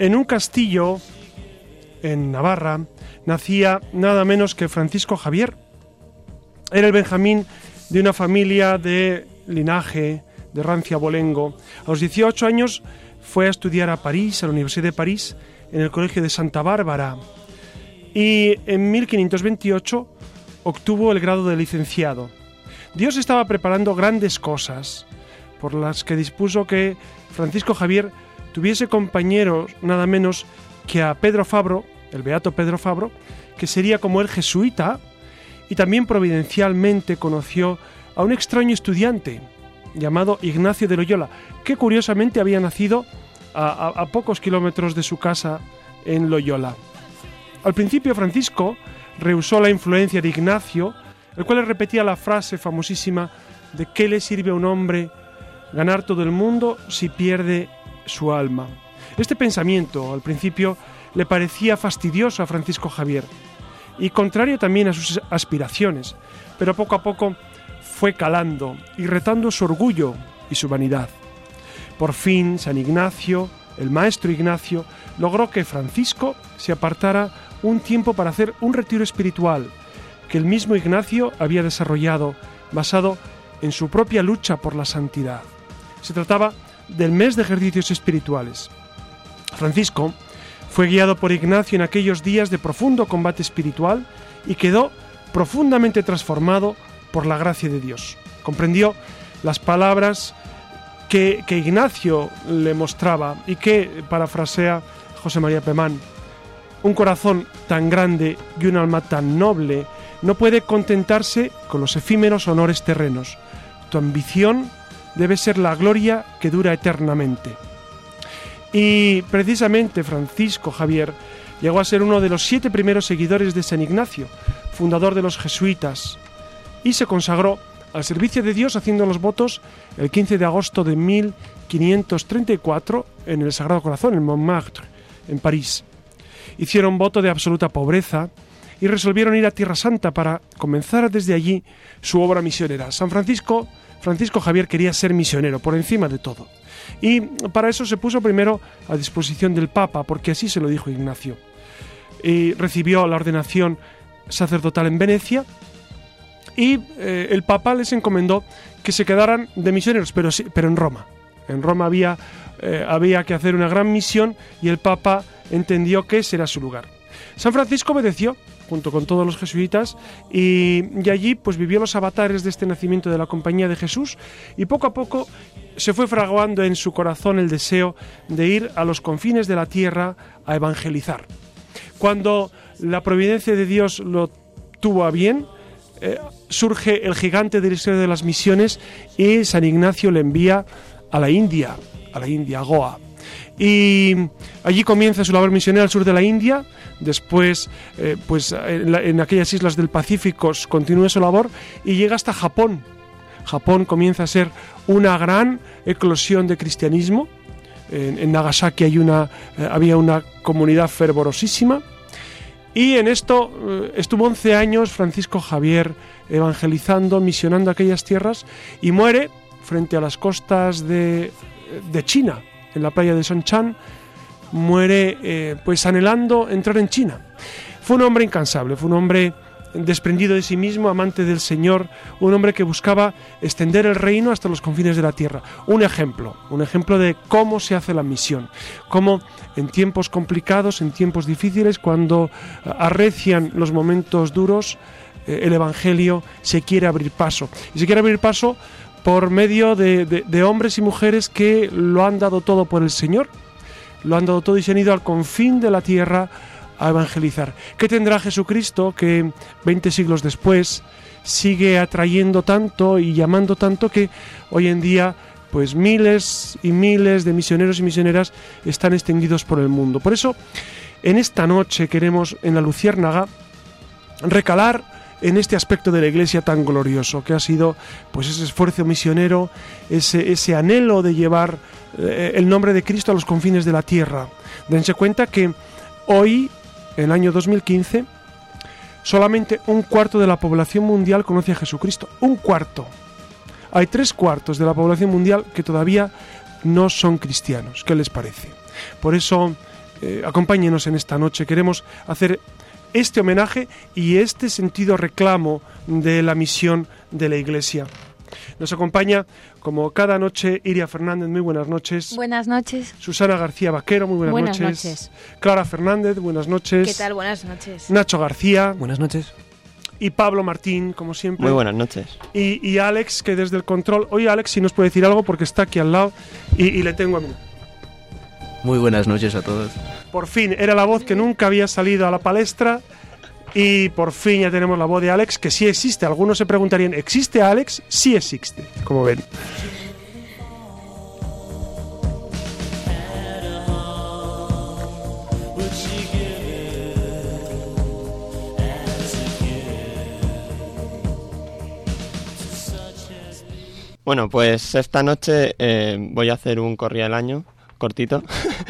En un castillo en Navarra nacía nada menos que Francisco Javier. Era el Benjamín de una familia de linaje de rancia bolengo. A los 18 años fue a estudiar a París, a la Universidad de París, en el Colegio de Santa Bárbara. Y en 1528 obtuvo el grado de licenciado. Dios estaba preparando grandes cosas por las que dispuso que Francisco Javier tuviese compañeros nada menos que a Pedro Fabro, el beato Pedro Fabro, que sería como el jesuita, y también providencialmente conoció a un extraño estudiante llamado Ignacio de Loyola, que curiosamente había nacido a, pocos kilómetros de su casa en Loyola. Al principio Francisco rehusó la influencia de Ignacio, el cual le repetía la frase famosísima de ¿qué le sirve a un hombre ganar todo el mundo si pierde su alma. Este pensamiento al principio le parecía fastidioso a Francisco Javier y contrario también a sus aspiraciones, pero poco a poco fue calando y retando su orgullo y su vanidad. Por fin, San Ignacio, el maestro Ignacio, logró que Francisco se apartara un tiempo para hacer un retiro espiritual que el mismo Ignacio había desarrollado, basado en su propia lucha por la santidad. Se trataba del mes de ejercicios espirituales. Francisco fue guiado por Ignacio en aquellos días de profundo combate espiritual y quedó profundamente transformado por la gracia de Dios. Comprendió las palabras que, Ignacio le mostraba y que parafrasea José María Pemán. Un corazón tan grande y un alma tan noble no puede contentarse con los efímeros honores terrenos. Tu ambición debe ser la gloria que dura eternamente. Y precisamente Francisco Javier llegó a ser uno de los siete primeros seguidores de San Ignacio, fundador de los jesuitas, y se consagró al servicio de Dios haciendo los votos el 15 de agosto de 1534 en el Sagrado Corazón, en Montmartre, en París. Hicieron voto de absoluta pobreza y resolvieron ir a Tierra Santa para comenzar desde allí su obra misionera. San Francisco Francisco Javier quería ser misionero por encima de todo. Y para eso se puso primero a disposición del Papa, porque así se lo dijo Ignacio. Y recibió la ordenación sacerdotal en Venecia y eh, el Papa les encomendó que se quedaran de misioneros, pero, pero en Roma. En Roma había, eh, había que hacer una gran misión y el Papa entendió que ese era su lugar. San Francisco obedeció junto con todos los jesuitas, y, allí pues vivió los avatares de este nacimiento de la Compañía de Jesús, y poco a poco se fue fraguando en su corazón el deseo de ir a los confines de la tierra a evangelizar. Cuando la providencia de Dios lo tuvo a bien, eh, surge el gigante del de las misiones y San Ignacio le envía a la India, a la India, Goa. Y allí comienza su labor misionera al sur de la India, después eh, pues en, aquellas islas del Pacífico continúa su labor y llega hasta Japón. Japón comienza a ser una gran eclosión de cristianismo. En, Nagasaki hay una, eh, había una comunidad fervorosísima. Y en esto eh, estuvo 11 años Francisco Javier evangelizando, misionando aquellas tierras y muere frente a las costas de, de China, en la playa de Sonchan, muere eh, pues anhelando entrar en China. Fue un hombre incansable, fue un hombre desprendido de sí mismo, amante del Señor, un hombre que buscaba extender el reino hasta los confines de la tierra. Un ejemplo, un ejemplo de cómo se hace la misión, cómo en tiempos complicados, en tiempos difíciles, cuando arrecian los momentos duros, eh, el Evangelio se quiere abrir paso. Y se quiere abrir paso por medio de hombres y mujeres que lo han dado todo por el Señor, lo han dado todo y se han ido al confín de la tierra a evangelizar. ¿Qué tendrá Jesucristo que 20 siglos después sigue atrayendo tanto y llamando tanto que hoy en día pues miles y miles de misioneros y misioneras están extendidos por el mundo. Por eso, en esta noche queremos en la Luciérnaga recalar en este aspecto de la iglesia tan glorioso que ha sido pues ese esfuerzo misionero, ese, ese anhelo de llevar eh, el nombre de Cristo a los confines de la tierra. Dense cuenta que hoy, en el año 2015, solamente un cuarto de la población mundial conoce a Jesucristo. Un cuarto. Hay tres cuartos de la población mundial que todavía no son cristianos. ¿Qué les parece? Por eso, eh, acompáñenos en esta noche. Queremos hacer este homenaje y este sentido reclamo de la misión de la Iglesia. Nos acompaña, como cada noche, Iria Fernández. Muy buenas noches. Buenas noches. Susana García Vaquero. Muy buenas, buenas noches. noches. Clara Fernández. Buenas noches. ¿Qué tal? Buenas noches. Nacho García. Buenas noches. Y Pablo Martín, como siempre. Muy buenas noches. Y, y Alex, que desde el control. Hoy Alex, si nos puede decir algo, porque está aquí al lado y, y le tengo a mí. Muy buenas noches a todos. Por fin, era la voz que nunca había salido a la palestra. Y por fin ya tenemos la voz de Alex, que sí existe. Algunos se preguntarían, ¿existe Alex? Sí existe, como ven. Bueno, pues esta noche eh, voy a hacer un corría el año, cortito.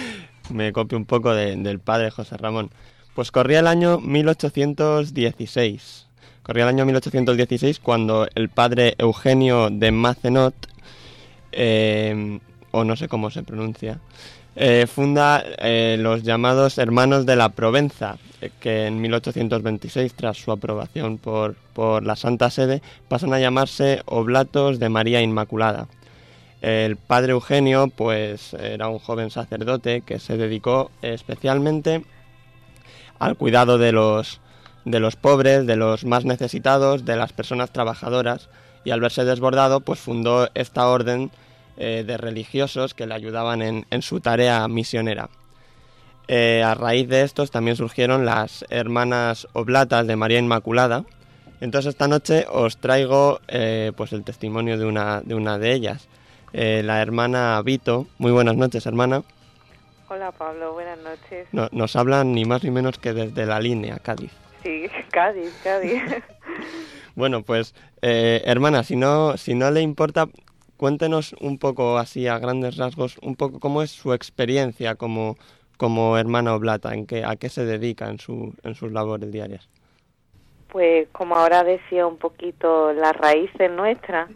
Me copio un poco de- del padre José Ramón. Pues corría el año 1816. Corría el año 1816 cuando el padre Eugenio de Macenot, eh, o no sé cómo se pronuncia, eh, funda eh, los llamados Hermanos de la Provenza, que en 1826, tras su aprobación por, por la Santa Sede, pasan a llamarse Oblatos de María Inmaculada. El padre Eugenio, pues, era un joven sacerdote que se dedicó especialmente al cuidado de los, de los pobres, de los más necesitados, de las personas trabajadoras, y al verse desbordado, pues fundó esta orden eh, de religiosos que le ayudaban en, en su tarea misionera. Eh, a raíz de estos también surgieron las hermanas oblatas de María Inmaculada. Entonces esta noche os traigo eh, pues el testimonio de una de, una de ellas, la hermana Vito. Muy buenas noches, hermana. Hola Pablo, buenas noches. No- nos hablan ni más ni menos que desde la línea, Cádiz. Sí, Cádiz, Cádiz. Bueno, pues eh, hermana, si no, si no le importa, cuéntenos un poco así a grandes rasgos, un poco cómo es su experiencia como, como hermana oblata, en qué, a qué se dedica en, su, en sus labores diarias. Pues como ahora decía un poquito las raíces nuestras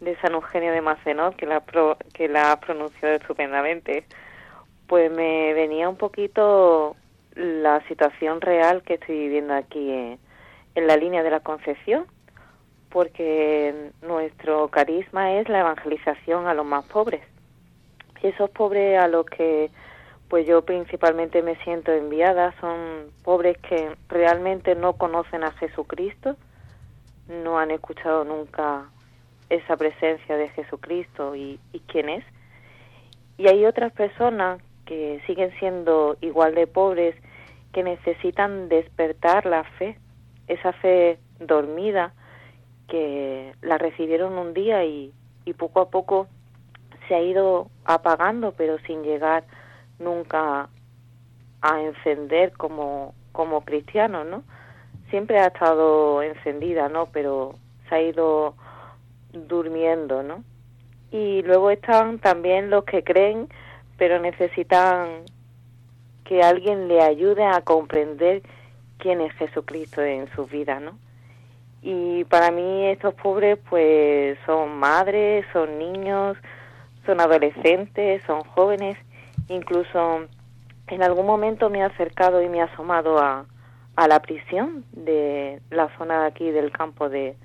de San Eugenio de Macenot, que la, pro- que la ha pronunciado estupendamente, pues me venía un poquito la situación real que estoy viviendo aquí en, la línea de la Concepción, porque nuestro carisma es la evangelización a los más pobres. Y esos pobres a los que pues yo principalmente me siento enviada son pobres que realmente no conocen a Jesucristo, no han escuchado nunca esa presencia de Jesucristo y quién es. Y hay otras personas que siguen siendo igual de pobres que necesitan despertar la fe, esa fe dormida que la recibieron un día y, y poco a poco se ha ido apagando, pero sin llegar nunca a encender como, como cristiano, ¿no? Siempre ha estado encendida, ¿no? Pero se ha ido durmiendo, ¿no? Y luego están también los que creen, pero necesitan que alguien le ayude a comprender quién es Jesucristo en sus vidas, ¿no? Y para mí estos pobres pues son madres, son niños, son adolescentes, son jóvenes, incluso en algún momento me he acercado y me he asomado a, a la prisión de la zona de aquí del campo de,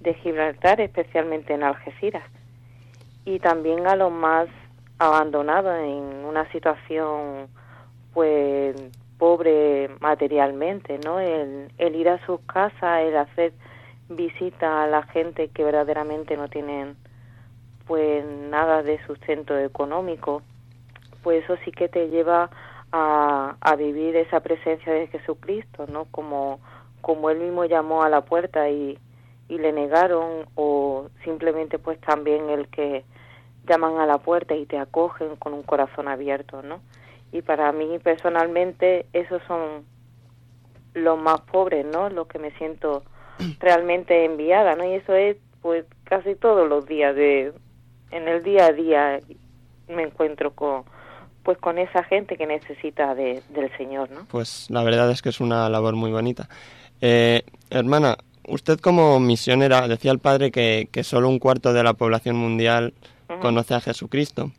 de Gibraltar, especialmente en Algeciras, y también a los más abandonados en una situación pues pobre materialmente, ¿no? El, ir a sus casas, el hacer visita a la gente que verdaderamente no tienen pues nada de sustento económico, pues eso sí que te lleva a, a vivir esa presencia de Jesucristo, ¿no? Como, como él mismo llamó a la puerta y, y le negaron, o simplemente pues también el que llaman a la puerta y te acogen con un corazón abierto, ¿no? Y para mí personalmente esos son los más pobres, ¿no? Los que me siento realmente enviada, ¿no? Y eso es pues casi todos los días de en el día a día me encuentro con pues con esa gente que necesita de, del Señor, ¿no? Pues la verdad es que es una labor muy bonita. Eh, hermana, usted como misionera decía el padre que, que solo un cuarto de la población mundial conoce a Jesucristo.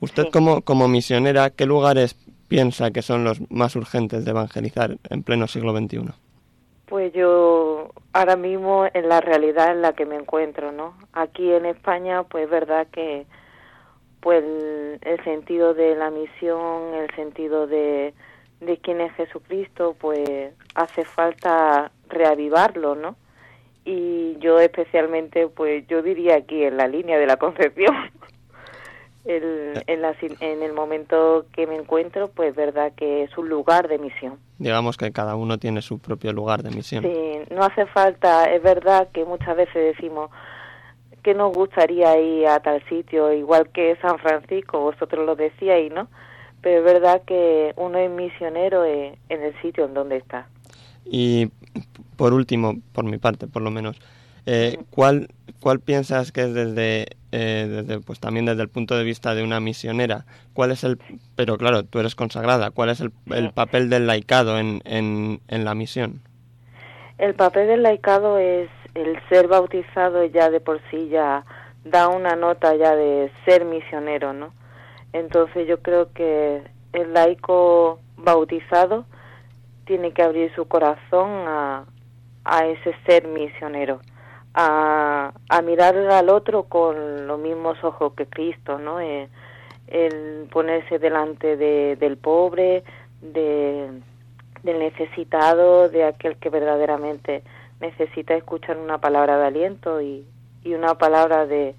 Usted como, como misionera, ¿qué lugares piensa que son los más urgentes de evangelizar en pleno siglo XXI? Pues yo ahora mismo en la realidad en la que me encuentro, ¿no? Aquí en España, pues es verdad que pues el, sentido de la misión, el sentido de, de quién es Jesucristo, pues hace falta reavivarlo, ¿no? Y yo especialmente, pues yo diría aquí en la línea de la concepción, el, en, la, en el momento que me encuentro, pues verdad que es un lugar de misión. Digamos que cada uno tiene su propio lugar de misión. Sí, no hace falta, es verdad que muchas veces decimos que nos gustaría ir a tal sitio, igual que San Francisco, vosotros lo decíais, ¿no? Pero es verdad que uno es misionero en el sitio en donde está. Y por último, por mi parte, por lo menos, eh, ¿cuál, ¿cuál piensas que es desde, eh, desde, pues también desde el punto de vista de una misionera, cuál es el, pero claro, tú eres consagrada, cuál es el, el papel del laicado en, en, en la misión? El papel del laicado es el ser bautizado ya de por sí ya da una nota ya de ser misionero, ¿no? Entonces yo creo que el laico bautizado tiene que abrir su corazón a, a ese ser misionero a, a mirar al otro con los mismos ojos que Cristo, ¿no? Eh, el ponerse delante de, del pobre, de, del necesitado, de aquel que verdaderamente necesita escuchar una palabra de aliento y, y una palabra de,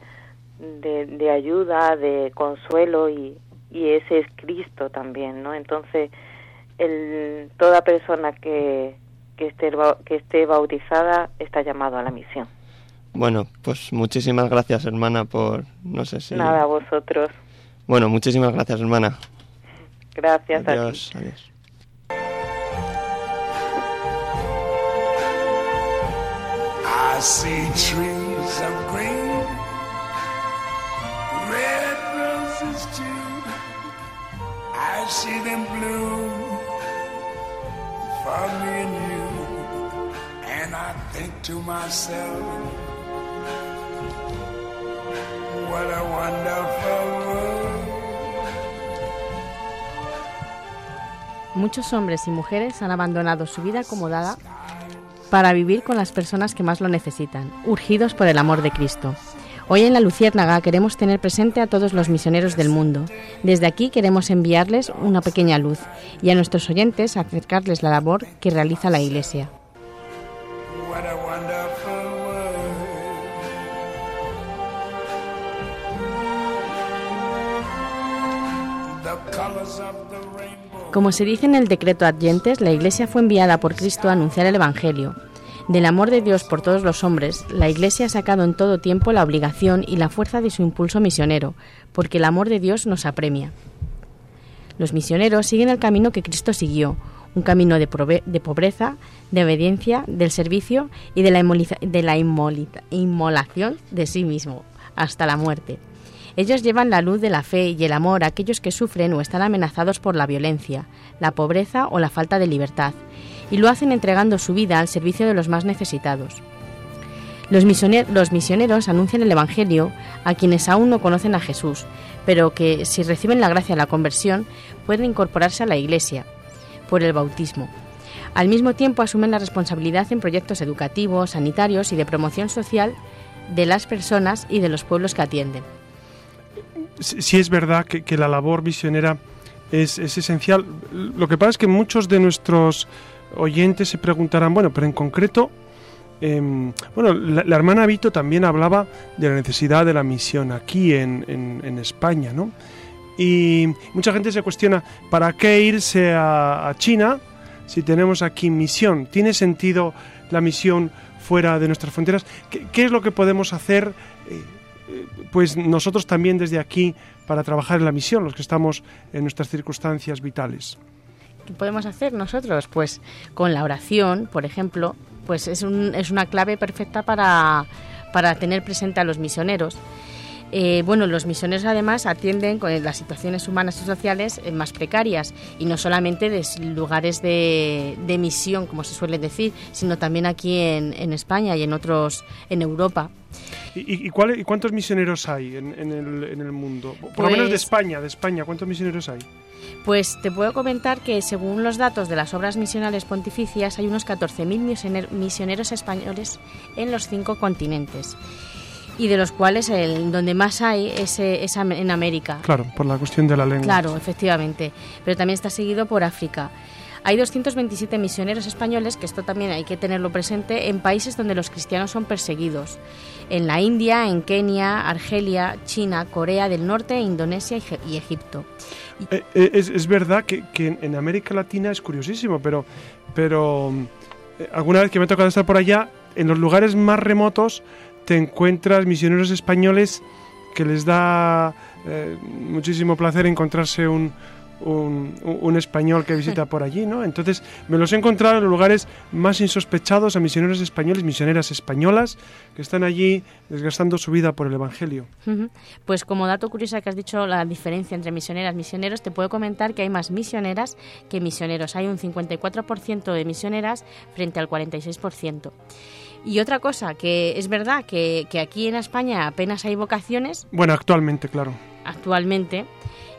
de, de, ayuda, de consuelo y, y ese es Cristo también, ¿no? Entonces, el, toda persona que, que, esté, que esté bautizada está llamado a la misión. Bueno, pues muchísimas gracias, hermana, por no sé si. Nada, a vosotros. Bueno, muchísimas gracias, hermana. Gracias adiós, a ti. Adiós. I see trees of green, red roses too. I see them bloom for me and you, Muchos hombres y mujeres han abandonado su vida acomodada para vivir con las personas que más lo necesitan, urgidos por el amor de Cristo. Hoy en la Luciérnaga queremos tener presente a todos los misioneros del mundo. Desde aquí queremos enviarles una pequeña luz y a nuestros oyentes acercarles la labor que realiza la Iglesia. Como se dice en el decreto Adyentes, la Iglesia fue enviada por Cristo a anunciar el Evangelio. Del amor de Dios por todos los hombres, la Iglesia ha sacado en todo tiempo la obligación y la fuerza de su impulso misionero, porque el amor de Dios nos apremia. Los misioneros siguen el camino que Cristo siguió, un camino de, pobreza, de obediencia, del servicio y de la, de la inmolación de sí mismo, hasta la muerte. Ellos llevan la luz de la fe y el amor a aquellos que sufren o están amenazados por la violencia, la pobreza o la falta de libertad, y lo hacen entregando su vida al servicio de los más necesitados. Los misioneros anuncian el Evangelio a quienes aún no conocen a Jesús, pero que si reciben la gracia de la conversión pueden incorporarse a la Iglesia por el bautismo. Al mismo tiempo asumen la responsabilidad en proyectos educativos, sanitarios y de promoción social de las personas y de los pueblos que atienden. sí es verdad que, la labor misionera es, es esencial. Lo que pasa es que muchos de nuestros oyentes se preguntarán, bueno, pero en concreto, em, bueno, la, hermana Vito también hablaba de la necesidad de la misión aquí en- en España, ¿no? Y mucha gente se cuestiona, ¿para qué irse a, China si tenemos aquí misión? ¿Tiene sentido la misión fuera de nuestras fronteras? ¿Qué, es lo que podemos hacer? eh, pues nosotros también desde aquí para trabajar en la misión, los que estamos en nuestras circunstancias vitales. ¿Qué podemos hacer nosotros? Pues con la oración, por ejemplo, pues es, un, es una clave perfecta para, para tener presente a los misioneros. Eh, bueno, los misioneros además atienden con las situaciones humanas y sociales eh, más precarias y no solamente de lugares de, de misión, como se suele decir, sino también aquí en, en España y en otros, en Europa. ¿Y, y, cuál- y cuántos misioneros hay en, en el, en el mundo? Por lo menos de Pues- España, de España, ¿cuántos misioneros hay? Pues te puedo comentar que según los datos de las obras misionales pontificias hay unos 14.000 misioner- misioneros españoles en los cinco continentes y de los cuales el donde más hay es, eh, es en América. Claro, por la cuestión de la lengua. Claro, efectivamente. Pero también está seguido por África. Hay 227 misioneros españoles, que esto también hay que tenerlo presente, en países donde los cristianos son perseguidos. En la India, en Kenia, Argelia, China, Corea del Norte, Indonesia y, Egipto. Eh, eh, es, es verdad que, que en- América Latina es curiosísimo, pero, pero eh, alguna vez que me ha tocado estar por allá, en los lugares más remotos te encuentras misioneros españoles que les da eh, muchísimo placer encontrarse un, un, un español que visita por allí, ¿no? Entonces me los he encontrado en los lugares más insospechados a misioneros españoles, misioneras españolas, que están allí desgastando su vida por el Evangelio. Pues como dato curioso que has dicho la diferencia entre misioneras y misioneros, te puedo comentar que hay más misioneras que misioneros. Hay un 54% de misioneras frente al 46%. Y otra cosa, que es verdad que, que aquí en España apenas hay vocaciones Bueno, actualmente, claro. actualmente,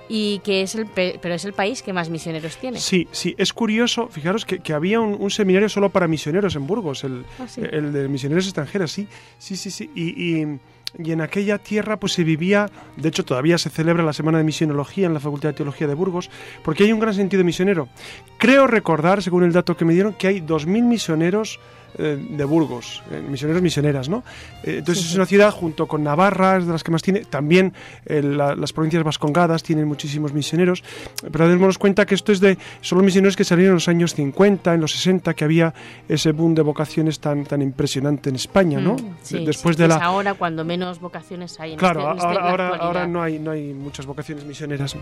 y que es el, pe- pero es el país que más misioneros tiene. Sí, sí, es curioso, fijaros que, que había un, un seminario solo para misioneros en Burgos, el, Ah, sí. el de misioneros extranjeros, sí, sí, sí, sí. Y, y- y en aquella tierra pues se vivía, de hecho todavía se celebra la Semana de Misionología en la Facultad de Teología de Burgos, porque hay un gran sentido misionero. Creo recordar, según el dato que me dieron, que hay 2.000 misioneros de Burgos, eh, misioneros misioneras, ¿no? Eh, entonces Sí, es una ciudad junto con Navarra, es de las que más tiene, también eh, la- las provincias vascongadas tienen muchísimos misioneros, pero démonos cuenta que esto es de, son los misioneros que salieron en los años 50, en los 60, que había ese boom de vocaciones tan, tan impresionante en España, ¿no? Mm, sí, Después de pues la... ahora cuando menos vocaciones hay en Claro, este- en este- ahora, en ahora, no, hay, no hay muchas vocaciones misioneras.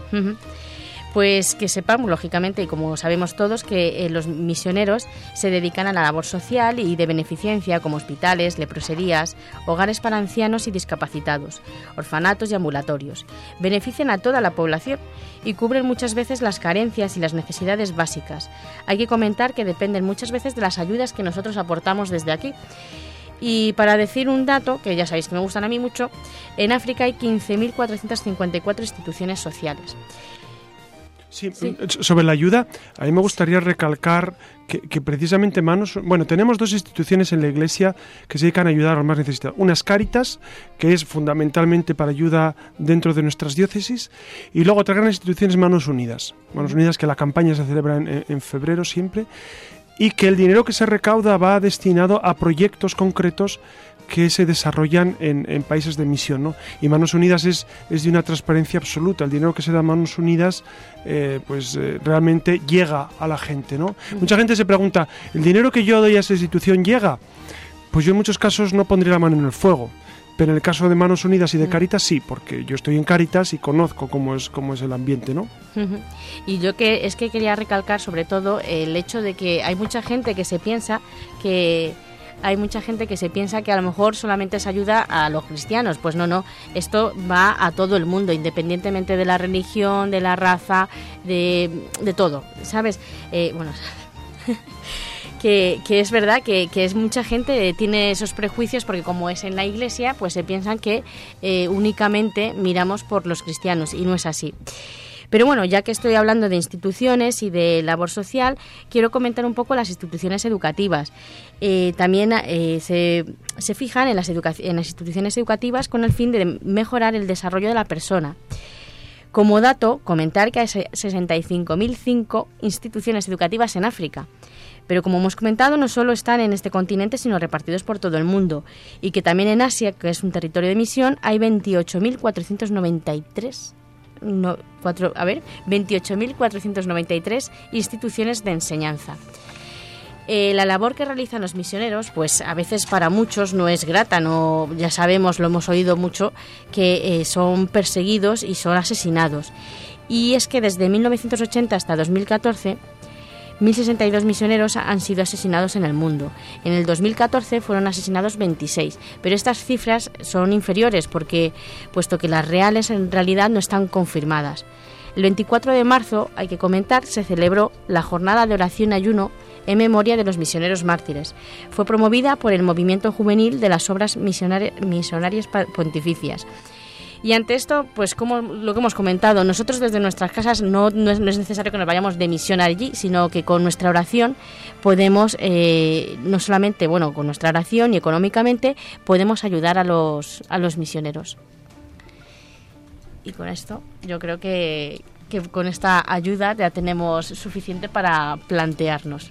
Pues que sepamos, lógicamente, y como sabemos todos, que eh, los misioneros se dedican a la labor social y de beneficencia, como hospitales, leproserías, hogares para ancianos y discapacitados, orfanatos y ambulatorios. Benefician a toda la población y cubren muchas veces las carencias y las necesidades básicas. Hay que comentar que dependen muchas veces de las ayudas que nosotros aportamos desde aquí. Y para decir un dato, que ya sabéis que me gustan a mí mucho, en África hay 15.454 instituciones sociales. Sí, Sí. mm, sobre la ayuda, a mí me gustaría recalcar que, que precisamente manos, bueno, tenemos dos instituciones en la Iglesia que se dedican a ayudar a los más necesitados. Una es Cáritas, que es fundamentalmente para ayuda dentro de nuestras diócesis, y luego otra gran institución es Manos Unidas. Manos Unidas, que la campaña se celebra en febrero siempre, y que el dinero que se recauda va destinado a proyectos concretos que se desarrollan en, en países de misión. ¿no? Y Manos Unidas es, es de una transparencia absoluta. El dinero que se da a Manos Unidas eh, pues eh, realmente llega a la gente. ¿no? Mucha gente se pregunta, ¿el dinero que yo doy a esa institución llega? Pues yo en muchos casos no pondría la mano en el fuego. Pero en el caso de Manos Unidas y de Caritas sí, porque yo estoy en Caritas y conozco cómo es, cómo es el ambiente, ¿no? Y yo que es que quería recalcar sobre todo el hecho de que hay mucha gente que se piensa que hay mucha gente que se piensa que a lo mejor solamente se ayuda a los cristianos. Pues no, no. Esto va a todo el mundo, independientemente de la religión, de la raza, de, de todo. ¿Sabes? Eh, bueno. Que, que es verdad que, que es mucha gente eh, tiene esos prejuicios porque como es en la iglesia pues se piensan que eh, únicamente miramos por los cristianos y no es así. Pero bueno, ya que estoy hablando de instituciones y de labor social, quiero comentar un poco las instituciones educativas. Eh, también eh, se, se fijan en las, en las instituciones educativas con el fin de mejorar el desarrollo de la persona. Como dato, comentar que hay se- 65.005 instituciones educativas en África. Pero como hemos comentado, no solo están en este continente, sino repartidos por todo el mundo. Y que también en Asia, que es un territorio de misión, hay 28.493 a ver, 28.493 instituciones de enseñanza. Eh, la labor que realizan los misioneros, pues a veces para muchos no es grata, no, ya sabemos, lo hemos oído mucho, que eh, son perseguidos y son asesinados. Y es que desde 1980 hasta 2014 1.062 misioneros han sido asesinados en el mundo. En el 2014 fueron asesinados 26, pero estas cifras son inferiores porque puesto que las reales en realidad no están confirmadas. El 24 de marzo, hay que comentar, se celebró la jornada de oración y ayuno en memoria de los misioneros mártires. Fue promovida por el movimiento juvenil de las obras misionarias pontificias y ante esto, pues como lo que hemos comentado, nosotros desde nuestras casas no, no, es, necesario que nos vayamos de misión allí, sino que con nuestra oración podemos, eh, no solamente, bueno, con nuestra oración y económicamente, podemos ayudar a los, a los misioneros. Y con esto, yo creo que, que con esta ayuda ya tenemos suficiente para plantearnos.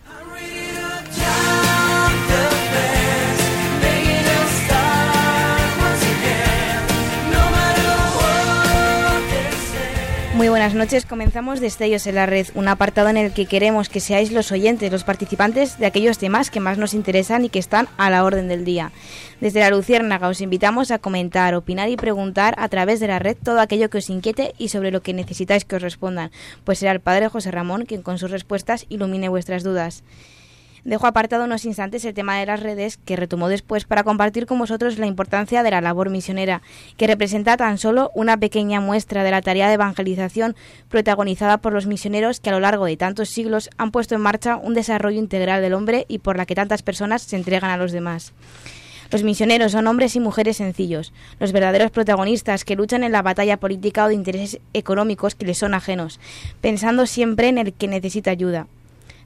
Muy buenas noches. Comenzamos Destellos en la Red, un apartado en el que queremos que seáis los oyentes, los participantes de aquellos temas que más nos interesan y que están a la orden del día. Desde la Luciérnaga os invitamos a comentar, opinar y preguntar a través de la red todo aquello que os inquiete y sobre lo que necesitáis que os respondan, pues será el Padre José Ramón quien con sus respuestas ilumine vuestras dudas. Dejo apartado unos instantes el tema de las redes que retomó después para compartir con vosotros la importancia de la labor misionera, que representa tan solo una pequeña muestra de la tarea de evangelización protagonizada por los misioneros que a lo largo de tantos siglos han puesto en marcha un desarrollo integral del hombre y por la que tantas personas se entregan a los demás. Los misioneros son hombres y mujeres sencillos, los verdaderos protagonistas que luchan en la batalla política o de intereses económicos que les son ajenos, pensando siempre en el que necesita ayuda.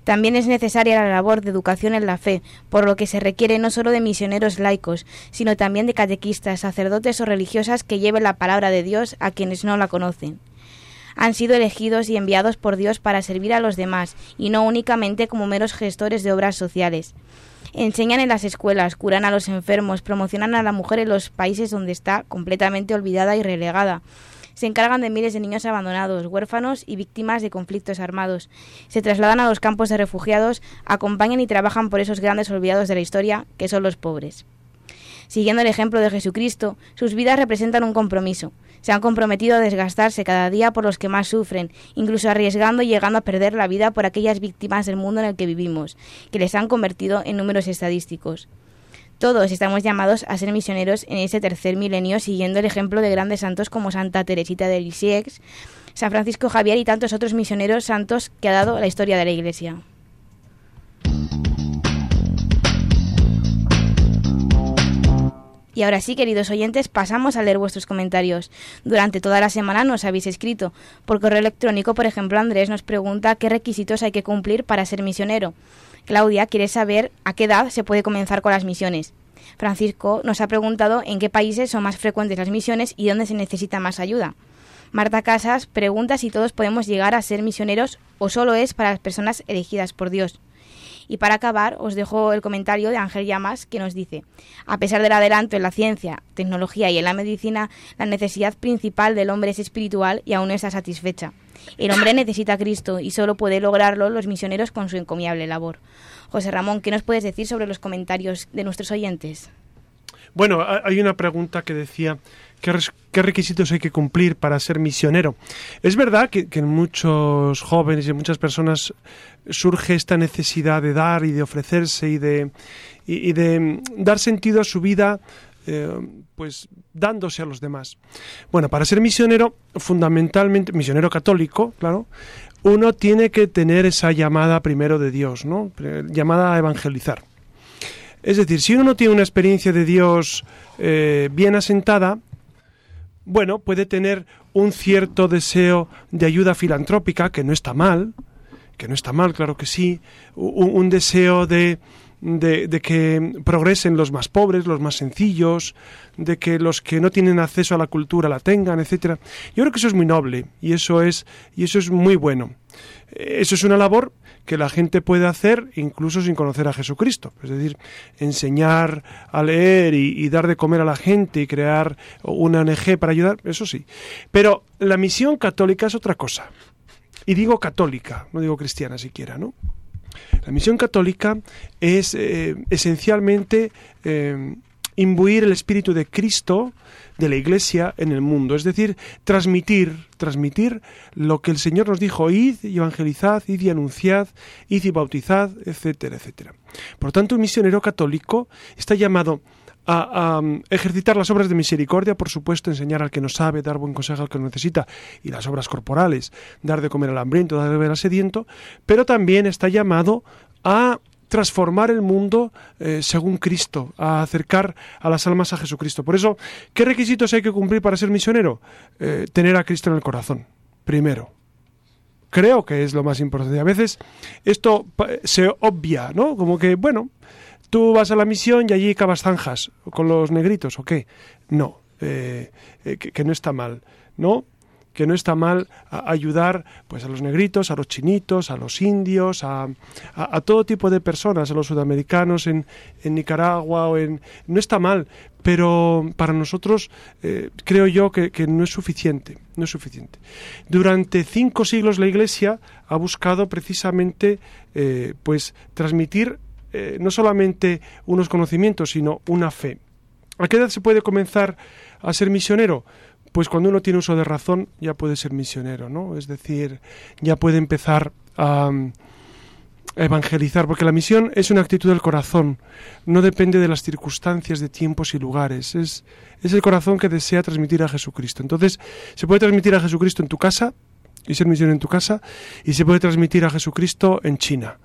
También es necesaria la labor de educación en la fe, por lo que se requiere no solo de misioneros laicos, sino también de catequistas, sacerdotes o religiosas que lleven la palabra de Dios a quienes no la conocen. Han sido elegidos y enviados por Dios para servir a los demás, y no únicamente como meros gestores de obras sociales. Enseñan en las escuelas, curan a los enfermos, promocionan a la mujer en los países donde está completamente olvidada y relegada, se encargan de miles de niños abandonados, huérfanos y víctimas de conflictos armados. Se trasladan a los campos de refugiados, acompañan y trabajan por esos grandes olvidados de la historia, que son los pobres. Siguiendo el ejemplo de Jesucristo, sus vidas representan un compromiso. Se han comprometido a desgastarse cada día por los que más sufren, incluso arriesgando y llegando a perder la vida por aquellas víctimas del mundo en el que vivimos, que les han convertido en números estadísticos. Todos estamos llamados a ser misioneros en ese tercer milenio, siguiendo el ejemplo de grandes santos como Santa Teresita de Lisieux, San Francisco Javier y tantos otros misioneros santos que ha dado la historia de la Iglesia. Y ahora sí, queridos oyentes, pasamos a leer vuestros comentarios. Durante toda la semana nos habéis escrito. Por correo electrónico, por ejemplo, Andrés nos pregunta qué requisitos hay que cumplir para ser misionero. Claudia quiere saber a qué edad se puede comenzar con las misiones. Francisco nos ha preguntado en qué países son más frecuentes las misiones y dónde se necesita más ayuda. Marta Casas pregunta si todos podemos llegar a ser misioneros o solo es para las personas elegidas por Dios. Y para acabar, os dejo el comentario de Ángel Llamas que nos dice, a pesar del adelanto en la ciencia, tecnología y en la medicina, la necesidad principal del hombre es espiritual y aún no está satisfecha. El hombre necesita a Cristo y solo puede lograrlo los misioneros con su encomiable labor. José Ramón, ¿qué nos puedes decir sobre los comentarios de nuestros oyentes? Bueno, hay una pregunta que decía, ¿qué, requisitos hay que cumplir para ser misionero? Es verdad que, en muchos jóvenes y en muchas personas surge esta necesidad de dar y de ofrecerse y de, de dar sentido a su vida eh, pues dándose a los demás. Bueno, para ser misionero, fundamentalmente, misionero católico, claro, uno tiene que tener esa llamada primero de Dios, ¿no? Llamada a evangelizar. Es decir, si uno no tiene una experiencia de Dios eh, bien asentada, bueno, puede tener un cierto deseo de ayuda filantrópica, que no está mal, que no está mal, claro que sí, un deseo de de, de que progresen los más pobres, los más sencillos, de que los que no tienen acceso a la cultura la tengan, etcétera. Yo creo que eso es muy noble y eso es y eso es muy bueno. Eso es una labor que la gente puede hacer incluso sin conocer a Jesucristo. Es decir, enseñar a leer y, dar de comer a la gente y crear una ONG para ayudar, eso sí. Pero la misión católica es otra cosa. Y digo católica, no digo cristiana siquiera, ¿no? La misión católica es eh, esencialmente eh, imbuir el espíritu de Cristo de la Iglesia en el mundo, es decir, transmitir, transmitir lo que el Señor nos dijo, id y evangelizad, id y anunciad, id y bautizad, etcétera, etcétera. Por tanto, un misionero católico está llamado a, um, ejercitar las obras de misericordia, por supuesto, enseñar al que no sabe, dar buen consejo al que lo necesita, y las obras corporales, dar de comer al hambriento, dar de beber al sediento, pero también está llamado a transformar el mundo eh, según Cristo, a acercar a las almas a Jesucristo. Por eso, ¿qué requisitos hay que cumplir para ser misionero? Eh, tener a Cristo en el corazón, primero. Creo que es lo más importante. A veces esto se obvia, ¿no? Como que, bueno, tú vas a la misión y allí cavas zanjas con los negritos, ¿o qué? No, eh, que no está mal, ¿no? que no está mal ayudar pues a los negritos, a los chinitos, a los indios, a, todo tipo de personas, a los sudamericanos en, Nicaragua o en no está mal, pero para nosotros eh, creo yo que, no es suficiente, no es suficiente. Durante cinco siglos la Iglesia ha buscado precisamente eh, pues transmitir eh, no solamente unos conocimientos, sino una fe. ¿A qué edad se puede comenzar a ser misionero? pues cuando uno tiene uso de razón ya puede ser misionero, ¿no? Es decir, ya puede empezar a, evangelizar, porque la misión es una actitud del corazón, no depende de las circunstancias, de tiempos y lugares, es, es el corazón que desea transmitir a Jesucristo. Entonces, se puede transmitir a Jesucristo en tu casa y ser misión en tu casa, y se puede transmitir a Jesucristo en China.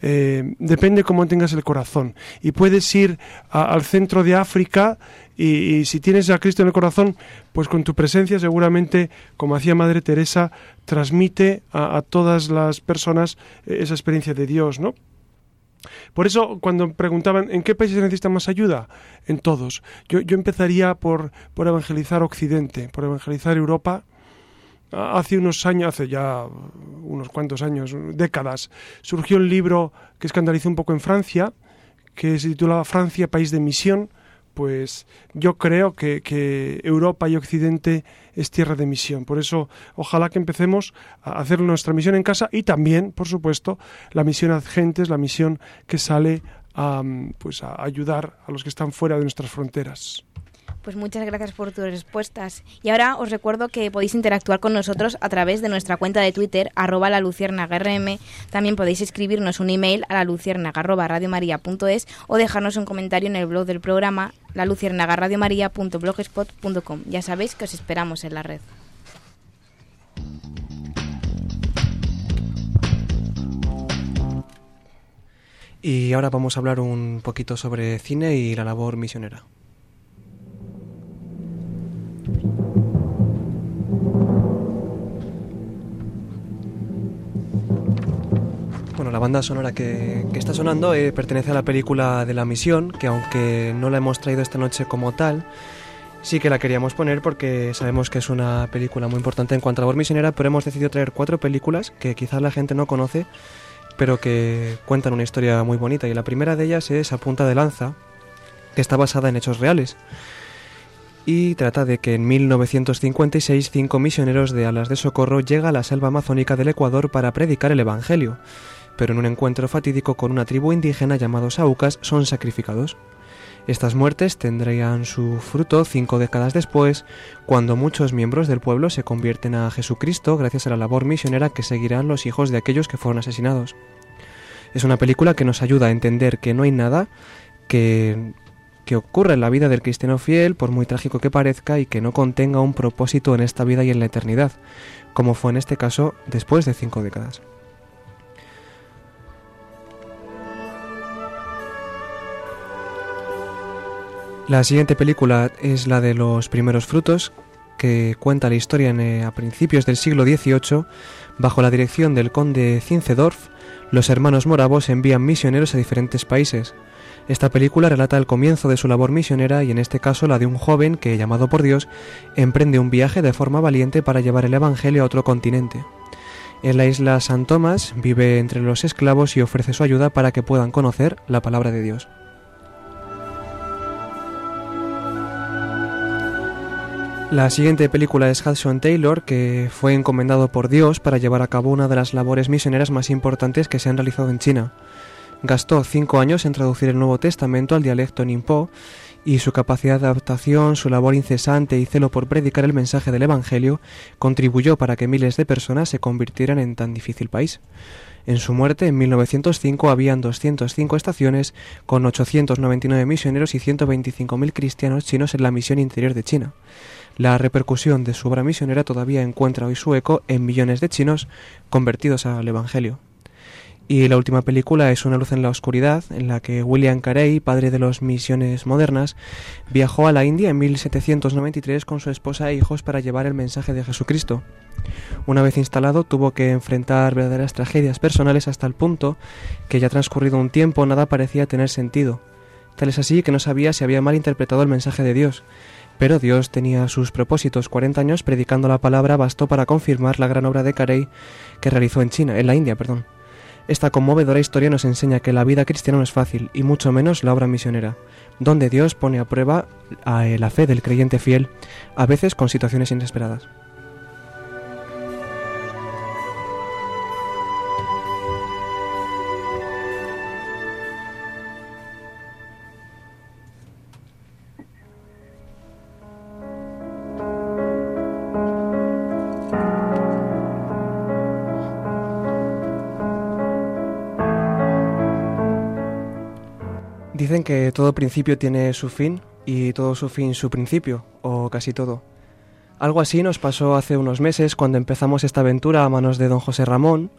Eh, depende cómo tengas el corazón. Y puedes ir al centro de África y, si tienes a Cristo en el corazón, pues con tu presencia seguramente, como hacía Madre Teresa, transmite a, todas las personas eh, esa experiencia de Dios, ¿no? Por eso, cuando preguntaban en qué países necesitan más ayuda, en todos. Yo, yo empezaría por, por evangelizar Occidente, por evangelizar Europa, Hace unos años, hace ya unos cuantos años, décadas, surgió un libro que escandalizó un poco en Francia, que se titulaba Francia, país de misión. Pues yo creo que, Europa y Occidente es tierra de misión. Por eso, ojalá que empecemos a hacer nuestra misión en casa y también, por supuesto, la misión a gentes, la misión que sale a, pues, a ayudar a los que están fuera de nuestras fronteras. Pues muchas gracias por tus respuestas. Y ahora os recuerdo que podéis interactuar con nosotros a través de nuestra cuenta de Twitter, arroba la También podéis escribirnos un email a la o dejarnos un comentario en el blog del programa la Ya sabéis que os esperamos en la red. Y ahora vamos a hablar un poquito sobre cine y la labor misionera. La banda sonora que, está sonando eh, pertenece a la película de La Misión, que aunque no la hemos traído esta noche como tal, sí que la queríamos poner porque sabemos que es una película muy importante en cuanto a labor misionera, pero hemos decidido traer cuatro películas que quizás la gente no conoce, pero que cuentan una historia muy bonita. Y la primera de ellas es A Punta de Lanza, que está basada en hechos reales y trata de que en 1956 cinco misioneros de alas de socorro llegan a la selva amazónica del Ecuador para predicar el Evangelio, pero en un encuentro fatídico con una tribu indígena llamados Aucas son sacrificados. Estas muertes tendrían su fruto cinco décadas después, cuando muchos miembros del pueblo se convierten a Jesucristo gracias a la labor misionera que seguirán los hijos de aquellos que fueron asesinados. Es una película que nos ayuda a entender que no hay nada que que ocurra en la vida del cristiano fiel, por muy trágico que parezca, y que no contenga un propósito en esta vida y en la eternidad, como fue en este caso después de cinco décadas. La siguiente película es la de los primeros frutos, que cuenta la historia eh, a principios del siglo XVIII, bajo la dirección del conde Zinzendorf, los hermanos moravos envían misioneros a diferentes países. Esta película relata el comienzo de su labor misionera y en este caso la de un joven que, llamado por Dios, emprende un viaje de forma valiente para llevar el Evangelio a otro continente. En la isla San Tomás vive entre los esclavos y ofrece su ayuda para que puedan conocer la palabra de Dios. La siguiente película es Hudson Taylor, que fue encomendado por Dios para llevar a cabo una de las labores misioneras más importantes que se han realizado en China. Gastó cinco años en traducir el Nuevo Testamento al dialecto Ningpo y su capacidad de adaptación, su labor incesante y celo por predicar el mensaje del Evangelio contribuyó para que miles de personas se convirtieran en tan difícil país. En su muerte, en 1905, habían 205 estaciones con 899 misioneros y 125.000 cristianos chinos en la misión interior de China. La repercusión de su obra misionera todavía encuentra hoy su eco en millones de chinos convertidos al Evangelio. Y la última película es Una luz en la oscuridad, en la que William Carey, padre de las misiones modernas, viajó a la India en 1793 con su esposa e hijos para llevar el mensaje de Jesucristo. Una vez instalado, tuvo que enfrentar verdaderas tragedias personales hasta el punto que ya transcurrido un tiempo nada parecía tener sentido. Tal es así que no sabía si había mal interpretado el mensaje de Dios, pero Dios tenía sus propósitos. 40 años predicando la palabra bastó para confirmar la gran obra de Carey que realizó en China, en la India, perdón. Esta conmovedora historia nos enseña que la vida cristiana no es fácil, y mucho menos la obra misionera, donde Dios pone a prueba la fe del creyente fiel, a veces con situaciones inesperadas. Dicen que todo principio tiene su fin y todo su fin su principio, o casi todo. Algo así nos pasó hace unos meses cuando empezamos esta aventura a manos de don José Ramón.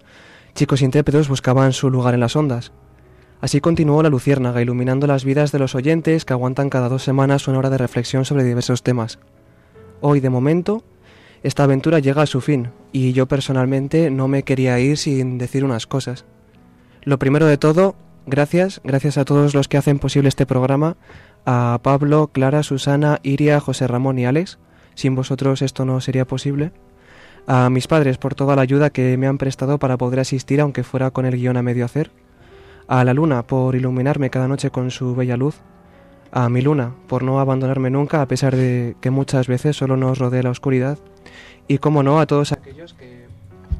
Chicos intrépidos buscaban su lugar en las ondas. Así continuó la Luciérnaga, iluminando las vidas de los oyentes que aguantan cada dos semanas una hora de reflexión sobre diversos temas. Hoy, de momento, esta aventura llega a su fin, y yo personalmente no me quería ir sin decir unas cosas. Lo primero de todo, Gracias, gracias a todos los que hacen posible este programa, a Pablo, Clara, Susana, Iria, José Ramón y Alex. Sin vosotros esto no sería posible. A mis padres por toda la ayuda que me han prestado para poder asistir, aunque fuera con el guion a medio hacer. A la luna por iluminarme cada noche con su bella luz. A mi luna por no abandonarme nunca a pesar de que muchas veces solo nos rodea la oscuridad. Y como no, a todos aquellos que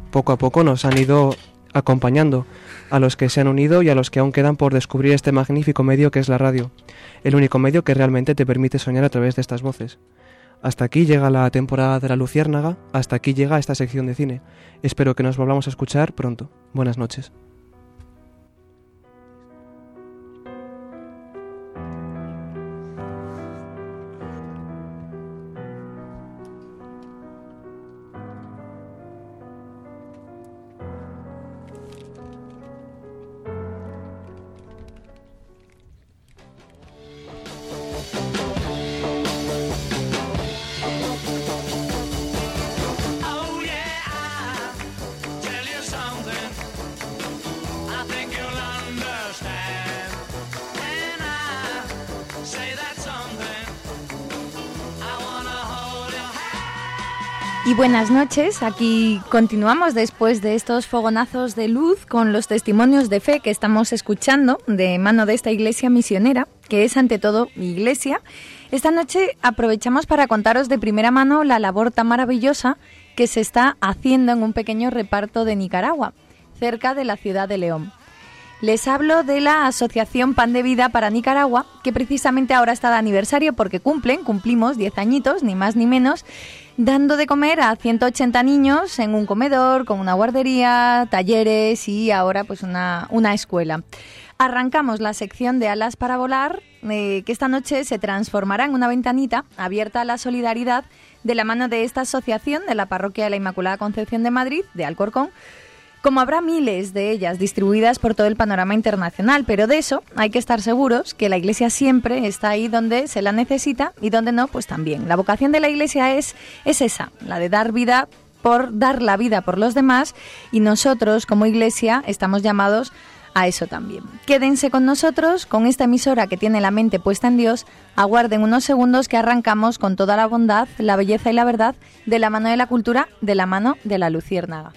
poco a poco nos han ido acompañando a los que se han unido y a los que aún quedan por descubrir este magnífico medio que es la radio, el único medio que realmente te permite soñar a través de estas voces. Hasta aquí llega la temporada de la Luciérnaga, hasta aquí llega esta sección de cine. Espero que nos volvamos a escuchar pronto. Buenas noches. Y buenas noches, aquí continuamos después de estos fogonazos de luz con los testimonios de fe que estamos escuchando de mano de esta iglesia misionera, que es ante todo iglesia. Esta noche aprovechamos para contaros de primera mano la labor tan maravillosa que se está haciendo en un pequeño reparto de Nicaragua, cerca de la ciudad de León. Les hablo de la Asociación Pan de Vida para Nicaragua, que precisamente ahora está de aniversario porque cumplen, cumplimos 10 añitos, ni más ni menos, dando de comer a 180 niños en un comedor, con una guardería, talleres y ahora pues una, una escuela. Arrancamos la sección de Alas para Volar, eh, que esta noche se transformará en una ventanita abierta a la solidaridad de la mano de esta asociación de la Parroquia de la Inmaculada Concepción de Madrid, de Alcorcón, como habrá miles de ellas distribuidas por todo el panorama internacional, pero de eso hay que estar seguros que la Iglesia siempre está ahí donde se la necesita y donde no, pues también. La vocación de la Iglesia es, es esa, la de dar vida por dar la vida por los demás y nosotros como iglesia estamos llamados a eso también. Quédense con nosotros, con esta emisora que tiene la mente puesta en Dios, aguarden unos segundos que arrancamos con toda la bondad, la belleza y la verdad de la mano de la cultura, de la mano de la luciérnaga.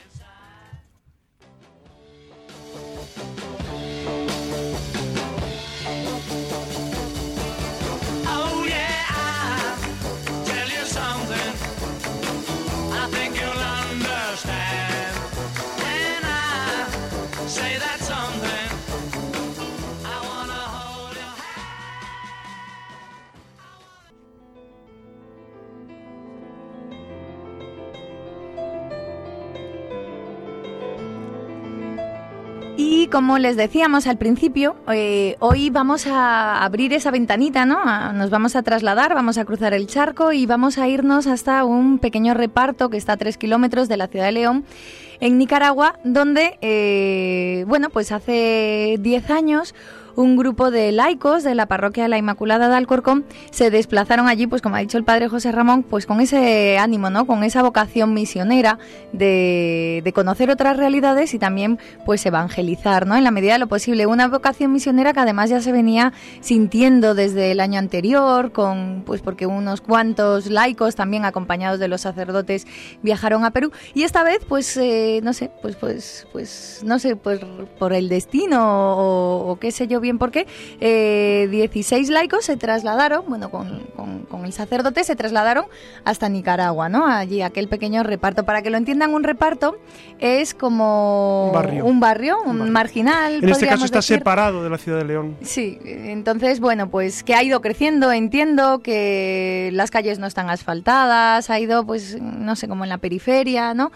Como les decíamos al principio, eh, hoy vamos a abrir esa ventanita, ¿no? Nos vamos a trasladar, vamos a cruzar el charco y vamos a irnos hasta un pequeño reparto que está a tres kilómetros de la ciudad de León, en Nicaragua, donde, eh, bueno, pues hace 10 años un grupo de laicos de la parroquia de la Inmaculada de Alcorcón se desplazaron allí, pues como ha dicho el padre José Ramón, pues con ese ánimo, ¿no? Con esa vocación misionera de, de conocer otras realidades y también pues evangelizar, ¿no? En la medida de lo posible. Una vocación misionera que además ya se venía sintiendo desde el año anterior, con pues porque unos cuantos laicos también acompañados de los sacerdotes viajaron a Perú. Y esta vez, pues, eh, no sé, pues, pues, pues, no sé, pues por el destino o, o qué sé yo bien por qué, eh, 16 laicos se trasladaron, bueno, con, con- con el sacerdote se trasladaron hasta Nicaragua, ¿no? Allí, aquel pequeño reparto. Para que lo entiendan, un reparto es como Un barrio. un, barrio, un marginal. En este caso está decir. separado de la ciudad de León. Sí, entonces, bueno, pues que ha ido creciendo, entiendo que las calles no están asfaltadas, ha ido, pues, no sé, como en la periferia, ¿no?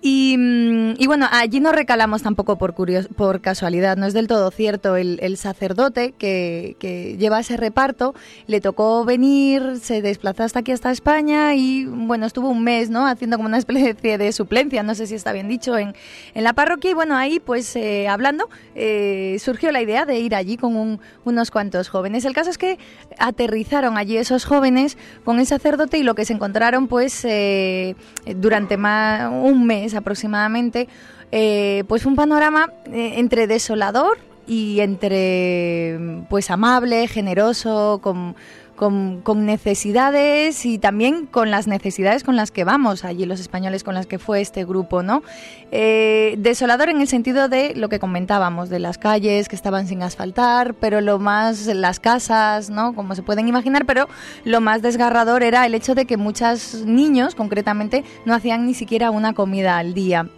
Y, mm, y bueno, allí no recalamos tampoco por, curios- por casualidad, no es del todo cierto. El, el sacerdote que, que lleva ese reparto le tocó venir, se desplazó hasta aquí, hasta España y bueno, estuvo un mes, ¿no? Haciendo como una especie de suplencia, no sé si está bien dicho, en, en la parroquia. Y bueno, ahí pues eh, hablando, eh, surgió la idea de ir allí con un- unos cuantos jóvenes. El caso es que aterrizaron allí esos jóvenes con el sacerdote y lo que se encontraron pues eh, durante más, un mes aproximadamente, pues un panorama entre desolador y entre pues amable, generoso, con, con, necesidades y también con las necesidades con las que vamos allí los españoles con las que fue este grupo, ¿no? Eh, desolador en el sentido de lo que comentábamos, de las calles que estaban sin asfaltar, pero lo más, las casas, ¿no? Como se pueden imaginar, pero lo más desgarrador era el hecho de que muchos niños, concretamente, no hacían ni siquiera una comida al día.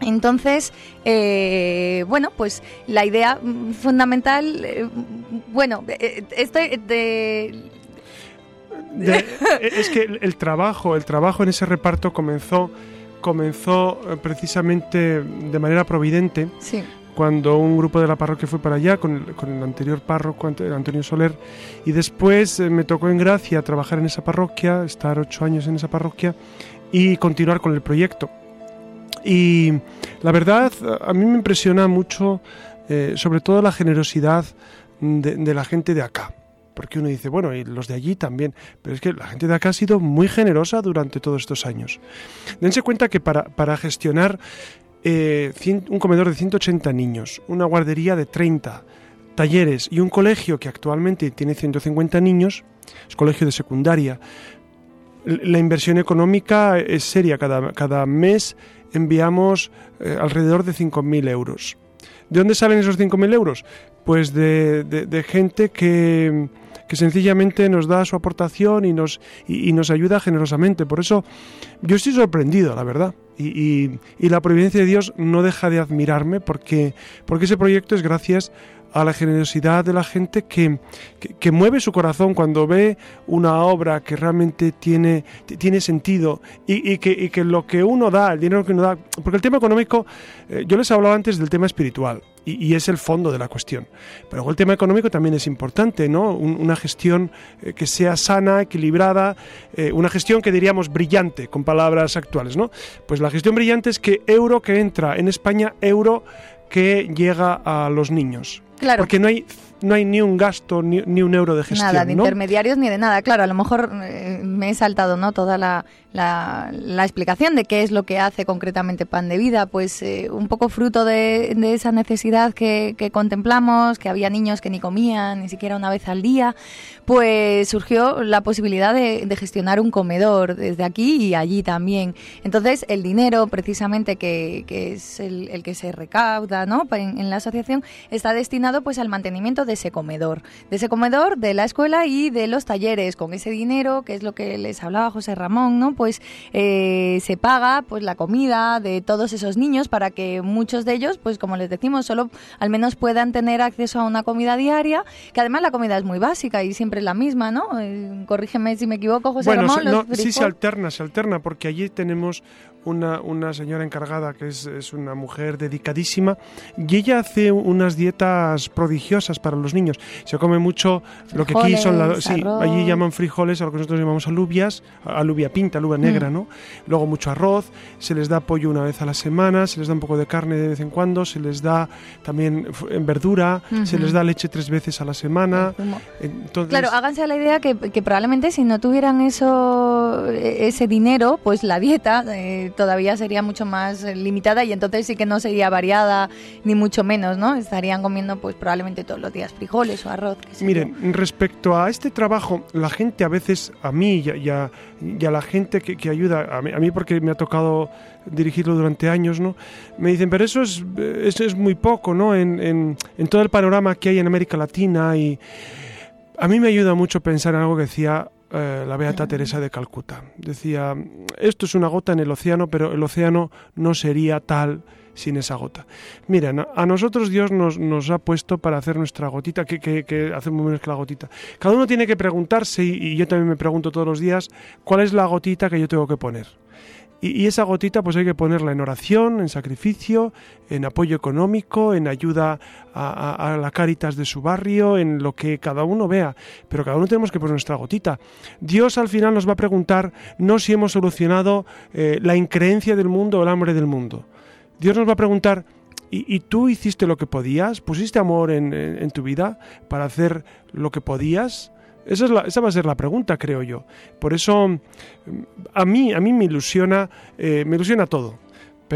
Entonces, eh, bueno, pues la idea fundamental, eh, bueno, eh, estoy de, De- es que el, el trabajo, el trabajo en ese reparto comenzó, comenzó eh, precisamente de manera providente sí, cuando un grupo de la parroquia fue para allá con el, con el anterior párroco Ant- Antonio Soler y después eh, me tocó en gracia trabajar en esa parroquia, estar ocho años en esa parroquia y continuar con el proyecto. Y la verdad a mí me impresiona mucho eh, sobre todo la generosidad de, la gente de acá. Porque uno dice, bueno, y los de allí también. Pero es que la gente de acá ha sido muy generosa durante todos estos años. Dense cuenta que para, para gestionar eh, un comedor de 180 niños, una guardería de 30, talleres y un colegio que actualmente tiene 150 niños, es colegio de secundaria, la inversión económica es seria. Cada, cada mes enviamos eh, alrededor de 5.000 euros. ¿De dónde salen esos 5.000 euros? Pues de, gente que, que sencillamente nos da su aportación y nos, y, y nos ayuda generosamente. Por eso yo estoy sorprendido, la verdad. Y, y- y la providencia de Dios no deja de admirarme porque, porque ese proyecto es gracias a la generosidad de la gente que, que, mueve su corazón cuando ve una obra que realmente tiene, tiene sentido y, que, que lo que uno da, el dinero que uno da, porque el tema económico, eh, yo les hablaba antes del tema espiritual y, es el fondo de la cuestión, pero el tema económico también es importante, ¿no? Un- una gestión eh, que sea sana, equilibrada, eh, una gestión que diríamos brillante, con palabras actuales, ¿no? Pues la gestión brillante es que euro que entra en España, euro que llega a los niños. Claro. Porque no hay, no hay ni un gasto ni, ni un euro de gestión. Nada, de ¿no? intermediarios ni de nada. Claro, a lo mejor eh, me he saltado no toda la, la- la explicación de qué es lo que hace concretamente Pan de Vida. Pues eh, un poco fruto de, de esa necesidad que, que contemplamos, que había niños que ni comían ni siquiera una vez al día, pues surgió la posibilidad de, de gestionar un comedor desde aquí y allí también. Entonces, el dinero precisamente que, que es el, el que se recauda ¿no? En la asociación está destinado pues al mantenimiento de ese comedor, de ese comedor, de la escuela y de los talleres. Con ese dinero, que es lo que les hablaba José Ramón, ¿no? pues eh, se paga pues la comida de todos esos niños para que muchos de ellos, pues como les decimos, solo al menos puedan tener acceso a una comida diaria, que además la comida es muy básica y siempre es la misma, ¿no? Eh, corrígeme si me equivoco, José Bueno, Ramón. los no, sí se alterna, se alterna, porque allí tenemos una, una señora encargada que es, es una mujer dedicadísima y ella hace unas dietas prodigiosas para los niños. Se come mucho lo que aquí son... La, sí, allí llaman frijoles, a lo que nosotros llamamos alubias, alubia pinta, alubia negra, Mm. ¿no? Luego mucho arroz, se les da pollo una vez a la semana, se les da un poco de carne de vez en cuando, se les da también verdura, se les da leche tres veces a la semana. Entonces, Claro, háganse a la idea que, que probablemente si no tuvieran eso, eh, ese dinero, pues la dieta eh, todavía sería mucho más eh, limitada y entonces sí que no sería variada ni mucho menos, ¿no? Estarían comiendo pues probablemente todos los días frijoles o arroz. Miren, respecto a este trabajo, la gente a veces, a mí y a, la gente que, que ayuda, a mí, a mí porque me ha tocado dirigirlo durante años, ¿no? Me dicen, pero eso es, eso es muy poco, ¿no? En, en- en todo el panorama que hay en América Latina y a mí me ayuda mucho pensar en algo que decía eh, la Beata Teresa de Calcuta. Decía, esto es una gota en el océano, pero el océano no sería tal sin esa gota. Miren, a- nosotros Dios nos, nos ha puesto para hacer nuestra gotita, que, que, que hacemos menos que la gotita. Cada uno tiene que preguntarse, y yo también me pregunto todos los días, ¿cuál es la gotita que yo tengo que poner? Y, esa gotita pues hay que ponerla en oración, en sacrificio, en apoyo económico, en ayuda a, la Cáritas de su barrio, en lo que cada uno vea. Pero cada uno tenemos que poner nuestra gotita. Dios al final nos va a preguntar no si hemos solucionado eh, la increencia del mundo o el hambre del mundo. Dios nos va a preguntar, ¿y, tú hiciste lo que podías? ¿Pusiste amor en tu vida para hacer lo que podías? Esa, es la- esa va a ser la pregunta, creo yo. Por eso, mm, a mí, a mí me ilusiona, eh, me ilusiona todo.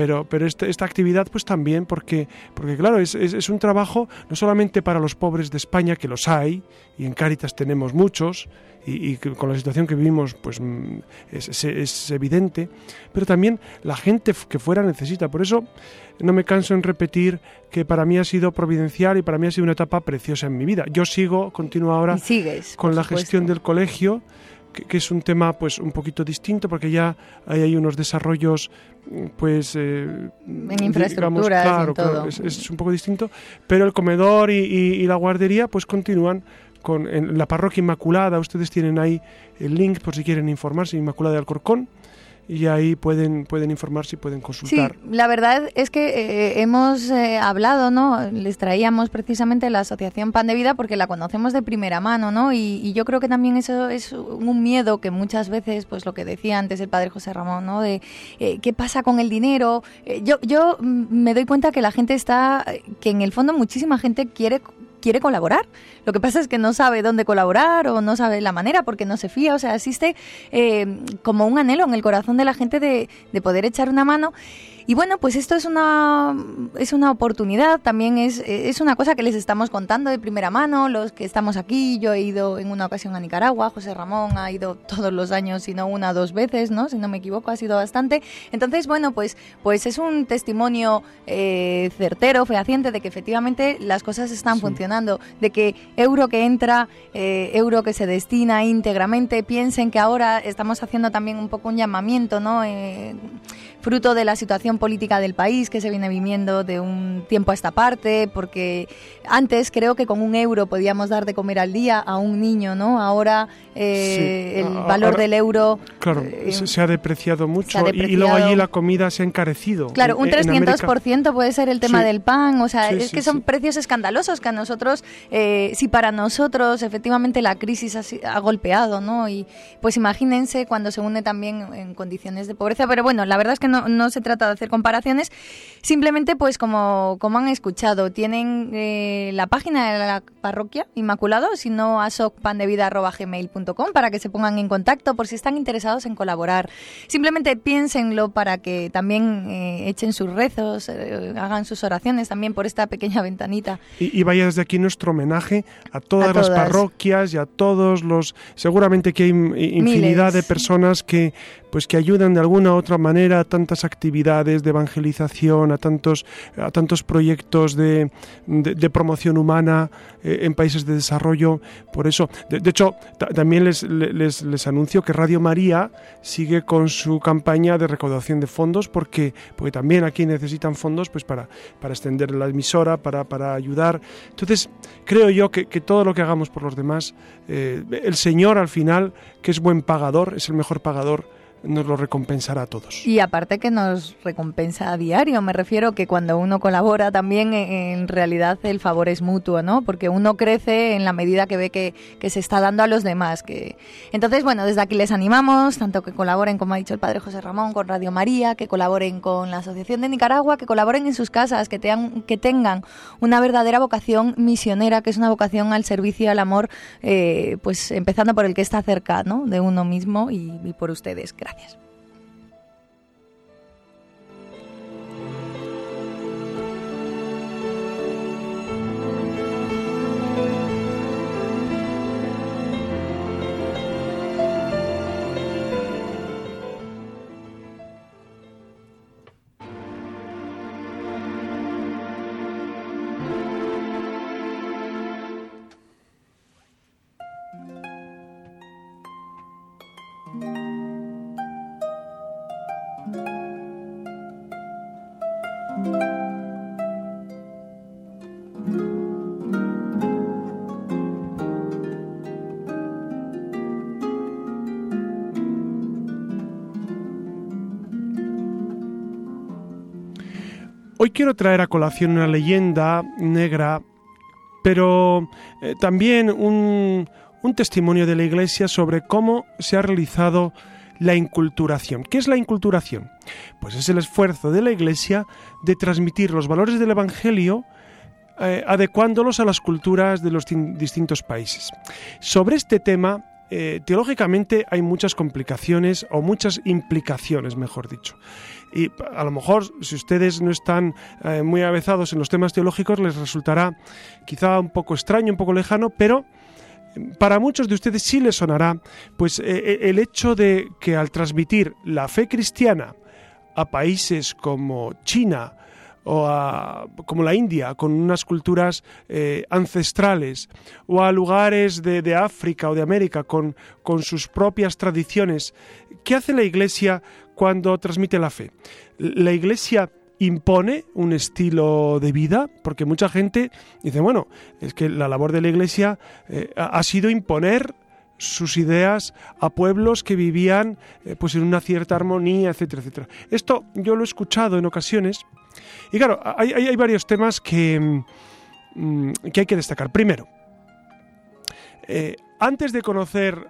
Pero, pero este- esta actividad, pues también, porque, porque claro, es, es- es un trabajo no solamente para los pobres de España, que los hay, y en Cáritas tenemos muchos, y, y con la situación que vivimos, pues mm, es, es- evidente, pero también la gente que fuera necesita. Por eso no me canso en repetir que para mí ha sido providencial y para mí ha sido una etapa preciosa en mi vida. Yo sigo, continúo ahora sigues, con la supuesto. gestión del colegio, que, que es un tema pues un poquito distinto porque ya hay, hay unos desarrollos pues eh, En infraestructuras en claro, claro, todo. es, es un poco distinto, pero el comedor y, y- y la guardería pues continúan con en la parroquia Inmaculada, ustedes tienen ahí el link por si quieren informarse, Inmaculada de Alcorcón, y ahí pueden, pueden informarse y pueden Sí, consultar. la verdad es que eh, hemos eh, hablado, ¿no? Les traíamos precisamente la Asociación Pan de Vida porque la conocemos de primera mano, ¿no? Y, y yo creo que también eso es un miedo que muchas veces, pues lo que decía antes el padre José Ramón, ¿no? De eh, qué pasa con el dinero. Eh, yo, yo mm, me doy cuenta que la gente está, que en el fondo muchísima gente quiere quiere colaborar. Lo que pasa es que no sabe dónde colaborar o no sabe la manera porque no se fía. O sea, existe eh, como un anhelo en el corazón de la gente de, de poder echar una mano. Y bueno, pues esto es una, es una oportunidad, también es, es una cosa que les estamos contando de primera mano, los que estamos aquí, yo he ido en una ocasión a Nicaragua, José Ramón ha ido todos los años, si no una o dos veces, ¿no? Si no me equivoco, ha sido bastante. Entonces, bueno, pues, pues es un testimonio eh, certero, fehaciente de que efectivamente las cosas están funcionando, de que euro que entra, eh, euro que se destina íntegramente, piensen que ahora estamos haciendo también un poco un llamamiento, ¿no? Eh, fruto de la situación política del país que se viene viviendo de un tiempo a esta parte, porque antes creo que con un euro podíamos dar de comer al día a un niño, ¿no? Ahora eh, Sí, el a- valor del euro... Claro, eh, se, ha depreciado mucho ha y- Y, luego allí la comida se ha encarecido. Claro, un En- América- 300% puede ser el tema Sí. del pan, o sea, Sí, es que son precios escandalosos que a nosotros, eh, si para nosotros efectivamente la crisis ha, ha golpeado, ¿no? Y pues imagínense cuando se une también en condiciones de pobreza, pero bueno, la verdad es que no no, no se trata de hacer comparaciones, simplemente pues como, como han escuchado, tienen eh, la página de la parroquia Inmaculado, si no a socpandevida.gmail.com para que se pongan en contacto por si están interesados en colaborar. Simplemente piénsenlo para que también eh, echen sus rezos, eh, hagan sus oraciones también por esta pequeña ventanita. Y, y vaya desde aquí nuestro homenaje a todas, A las todas. parroquias y a todos los. Seguramente que hay in- infinidad Miles. de personas que, pues, que ayudan de alguna u otra manera a tantas actividades de evangelización, a tantos, a tantos proyectos de, de- promoción humana eh, en países de desarrollo. Por eso, de, hecho, ta- también les, les, les anuncio que Radio María sigue con su campaña de recaudación de fondos porque, porque también aquí necesitan fondos pues para, para extender la emisora, para, para ayudar. Entonces, creo yo que, que todo lo que hagamos por los demás, eh, el Señor al final, que es buen pagador, es el mejor pagador, nos lo recompensará a todos. Y aparte que nos recompensa a diario, me refiero que cuando uno colabora también eh, en realidad el favor es mutuo, ¿no? Porque uno crece en la medida que ve que, que se está dando a los demás. Que... Entonces, bueno, desde aquí les animamos, tanto que colaboren, como ha dicho el padre José Ramón, con Radio María, que colaboren con la Asociación de Nicaragua, que colaboren en sus casas, que, tean- que tengan una verdadera vocación misionera, que es una vocación al servicio al amor, eh, pues empezando por el que está cerca, ¿no? De uno mismo y, y por ustedes. Hoy quiero traer a colación una leyenda negra, pero eh, también un, testimonio de la Iglesia sobre cómo se ha realizado la inculturación. ¿Qué es la inculturación? Pues es el esfuerzo de la Iglesia de transmitir los valores del Evangelio eh, adecuándolos a las culturas de los tin- distintos países. Sobre este tema, eh, teológicamente hay muchas complicaciones o muchas implicaciones, mejor dicho. Y a lo mejor, si ustedes no están eh, muy avezados en los temas teológicos, les resultará quizá un poco extraño, un poco lejano, pero para muchos de ustedes sí les sonará pues eh, el hecho de que al transmitir la fe cristiana a países como China o a- como la India, con unas culturas eh, ancestrales, o a lugares de, de África o de América con, con sus propias tradiciones. ¿Qué hace la Iglesia cuando transmite la fe? La Iglesia impone un estilo de vida, porque mucha gente dice, bueno, es que la labor de la Iglesia eh, ha sido imponer sus ideas a pueblos que vivían eh, pues en una cierta armonía, etcétera, etcétera. Esto yo lo he escuchado en ocasiones y claro, hay, varios temas que, mm, que hay que destacar. Primero, eh, antes de conocer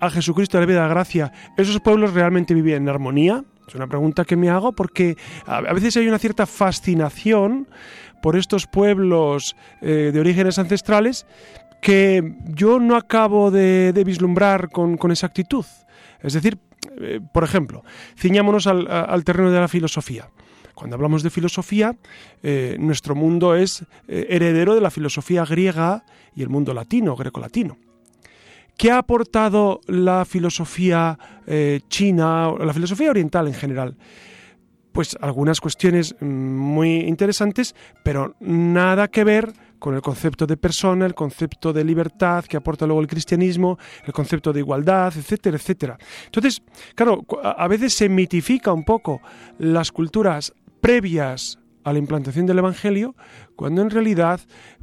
a Jesucristo de la vida de la gracia, ¿esos pueblos realmente vivían en armonía? Es una pregunta que me hago porque a, veces hay una cierta fascinación por estos pueblos eh, de orígenes ancestrales que yo no acabo de, vislumbrar con, exactitud. Es decir, eh, por ejemplo, ciñámonos al terreno de la filosofía. Cuando hablamos de filosofía, eh, nuestro mundo es eh, heredero de la filosofía griega y el mundo latino, grecolatino. ¿Qué ha aportado la filosofía eh, china, la filosofía oriental en general? Pues algunas cuestiones mm, muy interesantes, pero nada que ver con el concepto de persona, el concepto de libertad que aporta luego el cristianismo, el concepto de igualdad, etcétera, etcétera. Entonces, claro, a veces se mitifica un poco las culturas previas a la implantación del Evangelio, cuando en realidad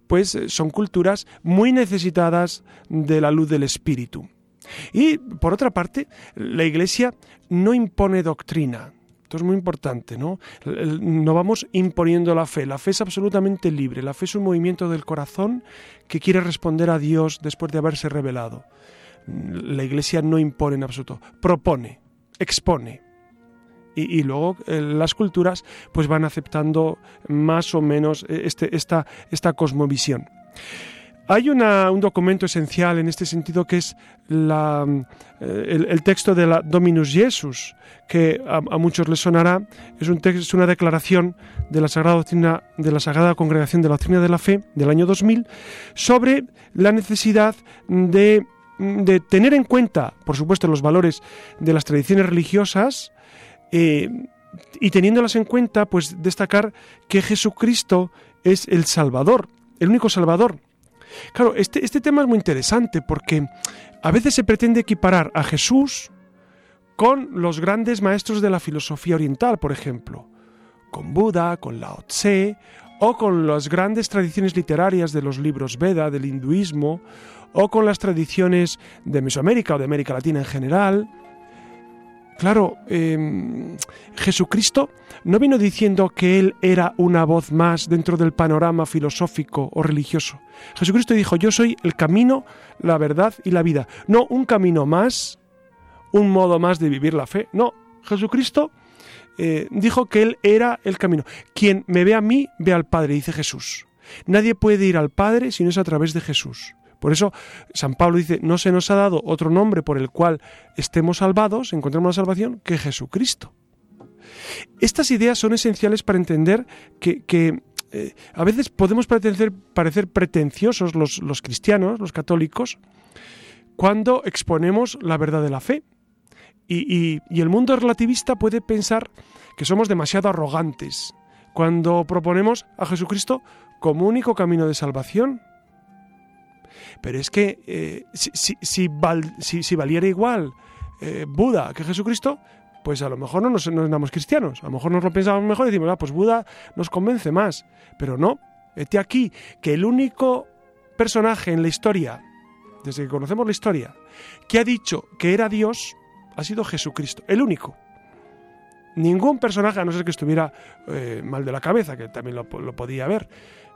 pues son culturas muy necesitadas de la luz del Espíritu. Y por otra parte, la Iglesia no impone doctrina. Esto es muy importante, ¿no? No vamos imponiendo la fe. La fe es absolutamente libre. La fe es un movimiento del corazón que quiere responder a Dios después de haberse revelado. La Iglesia no impone en absoluto. Propone, expone. Y, luego eh, las culturas pues van aceptando más o menos eh, este, esta, esta cosmovisión. Hay una- un documento esencial en este sentido que es la, eh, el, texto de la Dominus Jesus, que a, a muchos les sonará. Es, un texto, es una declaración de la Sagrada Doctrina, de la Sagrada Congregación de la Doctrina de la Fe del año 2000 sobre la necesidad de, de tener en cuenta, por supuesto, los valores de las tradiciones religiosas. Eh, y teniéndolas en cuenta, pues destacar que Jesucristo es el Salvador, el único Salvador. Claro, este, este tema es muy interesante porque a veces se pretende equiparar a Jesús con los grandes maestros de la filosofía oriental, por ejemplo, con Buda, con Lao Tse, o con las grandes tradiciones literarias de los libros Veda, del hinduismo, o con las tradiciones de Mesoamérica o de América Latina en general. Claro, eh, Jesucristo no vino diciendo que Él era una voz más dentro del panorama filosófico o religioso. Jesucristo dijo, yo soy el camino, la verdad y la vida. No un camino más, un modo más de vivir la fe. No, Jesucristo eh, dijo que Él era el camino. Quien me ve a mí, ve al Padre, dice Jesús. Nadie puede ir al Padre si no es a través de Jesús. Por eso San Pablo dice, no se nos ha dado otro nombre por el cual estemos salvados, encontremos la salvación, que Jesucristo. Estas ideas son esenciales para entender que, eh, a veces podemos parecer, pretenciosos los, cristianos, los católicos, cuando exponemos la verdad de la fe. Y el mundo relativista puede pensar que somos demasiado arrogantes cuando proponemos a Jesucristo como único camino de salvación. Pero es que eh, si, si- si val- si- si valiera igual eh, Buda que Jesucristo, pues a lo mejor no nos, no éramos cristianos. A lo mejor nos lo pensamos mejor y decimos, ah, pues Buda nos convence más. Pero no, este aquí, que el único personaje en la historia, desde que conocemos la historia, que ha dicho que era Dios, ha sido Jesucristo, el único. Ningún personaje, a no ser que estuviera eh, mal de la cabeza, que también lo, lo podía haber,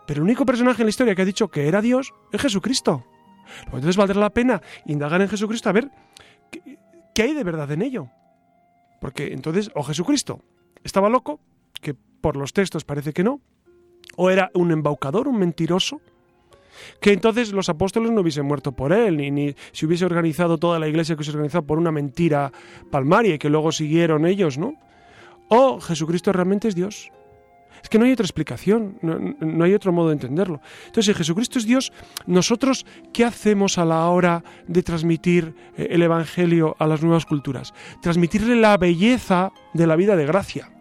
pero el único personaje en la historia que ha dicho que era Dios es Jesucristo. Pues entonces valdrá la pena indagar en Jesucristo a ver qué, hay de verdad en ello. Porque entonces, o Jesucristo estaba loco, que por los textos parece que no, o era un embaucador, un mentiroso, que entonces los apóstoles no hubiesen muerto por él, ni, ni se hubiese organizado toda la iglesia que se organizó por una mentira palmaria y que luego siguieron ellos, ¿no? O Jesucristo realmente es Dios. Es que no hay otra explicación, no, hay otro modo de entenderlo. Entonces, si Jesucristo es Dios, nosotros, ¿qué hacemos a la hora de transmitir eh, el Evangelio a las nuevas culturas? Transmitirle la belleza de la vida de gracia,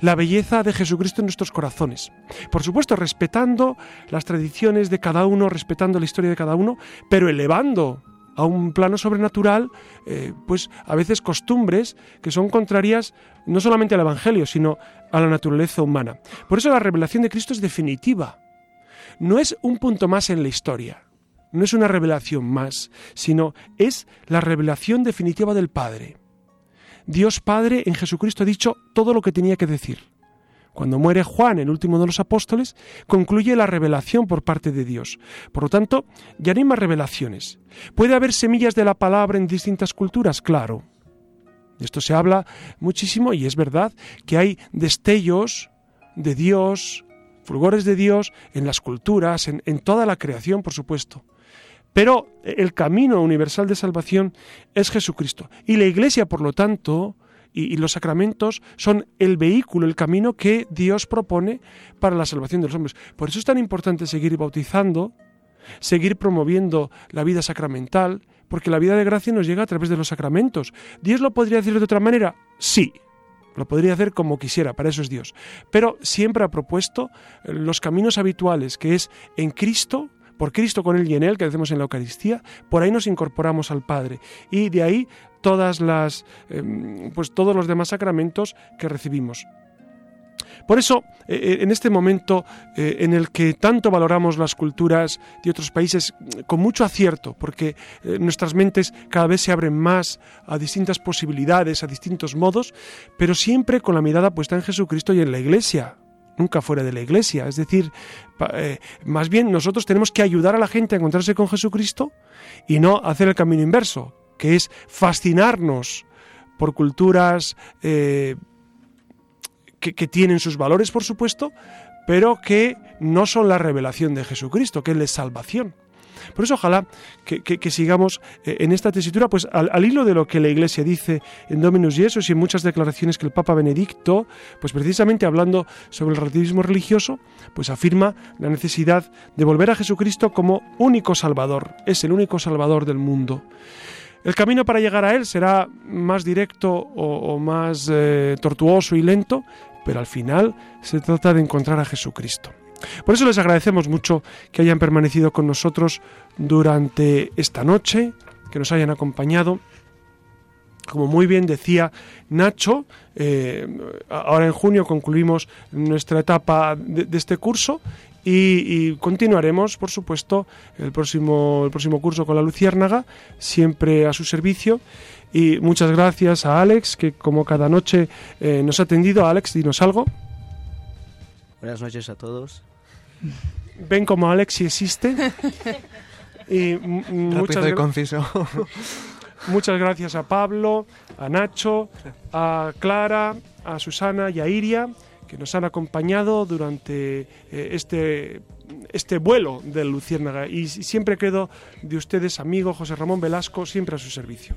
la belleza de Jesucristo en nuestros corazones. Por supuesto, respetando las tradiciones de cada uno, respetando la historia de cada uno, pero elevando a un plano sobrenatural, eh, pues a veces costumbres que son contrarias no solamente al Evangelio, sino a la naturaleza humana. Por eso la revelación de Cristo es definitiva. No es un punto más en la historia, no es una revelación más, sino es la revelación definitiva del Padre. Dios Padre en Jesucristo ha dicho todo lo que tenía que decir. Cuando muere Juan, el último de los apóstoles, concluye la revelación por parte de Dios. Por lo tanto, ya no hay más revelaciones. ¿Puede haber semillas de la palabra en distintas culturas? Claro. De esto se habla muchísimo y es verdad que hay destellos de Dios, fulgores de Dios en las culturas, en, en toda la creación, por supuesto. Pero el camino universal de salvación es Jesucristo. Y la Iglesia, por lo tanto, y, los sacramentos son el vehículo, el camino que Dios propone para la salvación de los hombres. Por eso es tan importante seguir bautizando, seguir promoviendo la vida sacramental, porque la vida de gracia nos llega a través de los sacramentos. ¿Dios lo podría hacer de otra manera? Sí. Lo podría hacer como quisiera, para eso es Dios. Pero siempre ha propuesto los caminos habituales, que es en Cristo, por Cristo con Él y en Él, que hacemos en la Eucaristía, por ahí nos incorporamos al Padre. Y de ahí todas las, eh, pues todos los demás sacramentos que recibimos. Por eso, eh, en este momento eh, en el que tanto valoramos las culturas de otros países con mucho acierto, porque eh, nuestras mentes cada vez se abren más a distintas posibilidades, a distintos modos, pero siempre con la mirada puesta en Jesucristo y en la Iglesia, nunca fuera de la Iglesia. Es decir, eh, más bien nosotros tenemos que ayudar a la gente a encontrarse con Jesucristo y no hacer el camino inverso, que es fascinarnos por culturas eh, que, que tienen sus valores, por supuesto, pero que no son la revelación de Jesucristo, que es salvación. Por eso ojalá que, que- sigamos eh, en esta tesitura, pues al, hilo de lo que la Iglesia dice en Dominus Jesus y en muchas declaraciones que el Papa Benedicto, pues precisamente hablando sobre el relativismo religioso, pues afirma la necesidad de volver a Jesucristo como único Salvador, es el único Salvador del mundo. El camino para llegar a Él será más directo o, o más eh, tortuoso y lento, pero al final se trata de encontrar a Jesucristo. Por eso les agradecemos mucho que hayan permanecido con nosotros durante esta noche, que nos hayan acompañado. Como muy bien decía Nacho, eh, ahora en junio concluimos nuestra etapa de, este curso y, y continuaremos, por supuesto, el próximo, el próximo curso con la Luciérnaga, siempre a su servicio. Y muchas gracias a Alex, que como cada noche eh, nos ha atendido. Alex, dinos algo. Buenas noches a todos. Ven como Alex si existe. Y muchas, Rápido y conciso. muchas gracias a Pablo, a Nacho, a Clara, a Susana y a Iria, que nos han acompañado durante eh, este, este vuelo del Luciérnaga. Y siempre quedo de ustedes, amigo José Ramón Velasco, siempre a su servicio.